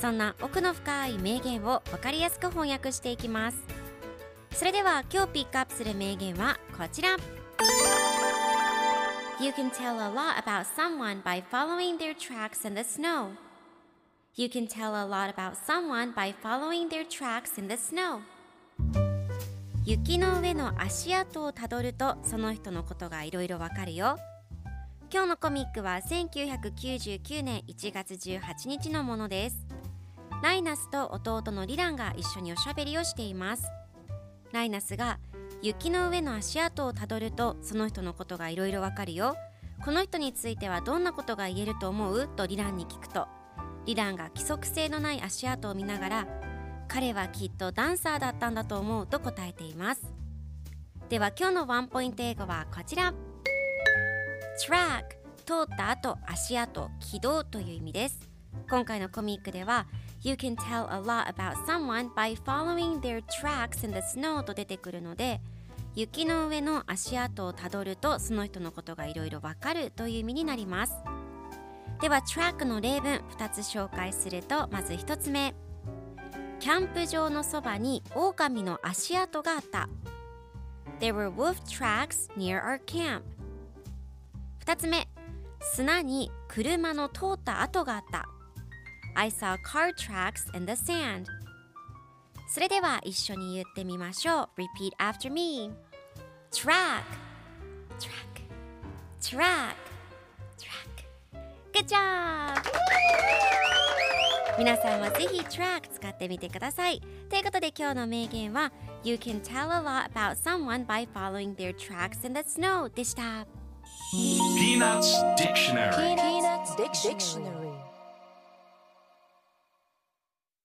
そんな奥の深い名言を分かりやすく翻訳していきますそれでは今日ピックアップする名言はこちら You can tell a lot about someone by following their tracks in the snow You can tell a lot about someone by following their tracks in the snow 雪の上の足跡をたどるとその人のことがいろいろわかるよ今日のコミックは1999年1月18日のものですライナスと弟のリランが一緒におしゃべりをしています。ライナスが雪の上の足跡をたどるとその人のことがいろいろわかるよ。この人についてはどんなことが言えると思う？とリランに聞くと。リランが規則性のない足跡を見ながら彼はきっとダンサーだったんだと思うと答えています。では今日のワンポイント英語はこちら。Track 通った後足跡軌道という意味です。今回のコミックでは You can tell a lot about someone by following their tracks in the snow と出てくるので雪の上の足跡をたどるとその人のことがいろいろわかるという意味になりますでは track の例文2つ紹介するとまず1つ目キャンプ場のそばに狼の足跡があった There were wolf tracks near our camp 2つ目砂に車の通った跡があった I saw car tracks in the sand それでは一緒に言ってみましょう Repeat after me Track Track Track Track Good job! 皆さんはぜひ track 使ってみてくださいということで今日の名言は You can tell a lot about someone by following their tracks in the snow でした Peanuts Dictionary Peanuts Dictionary.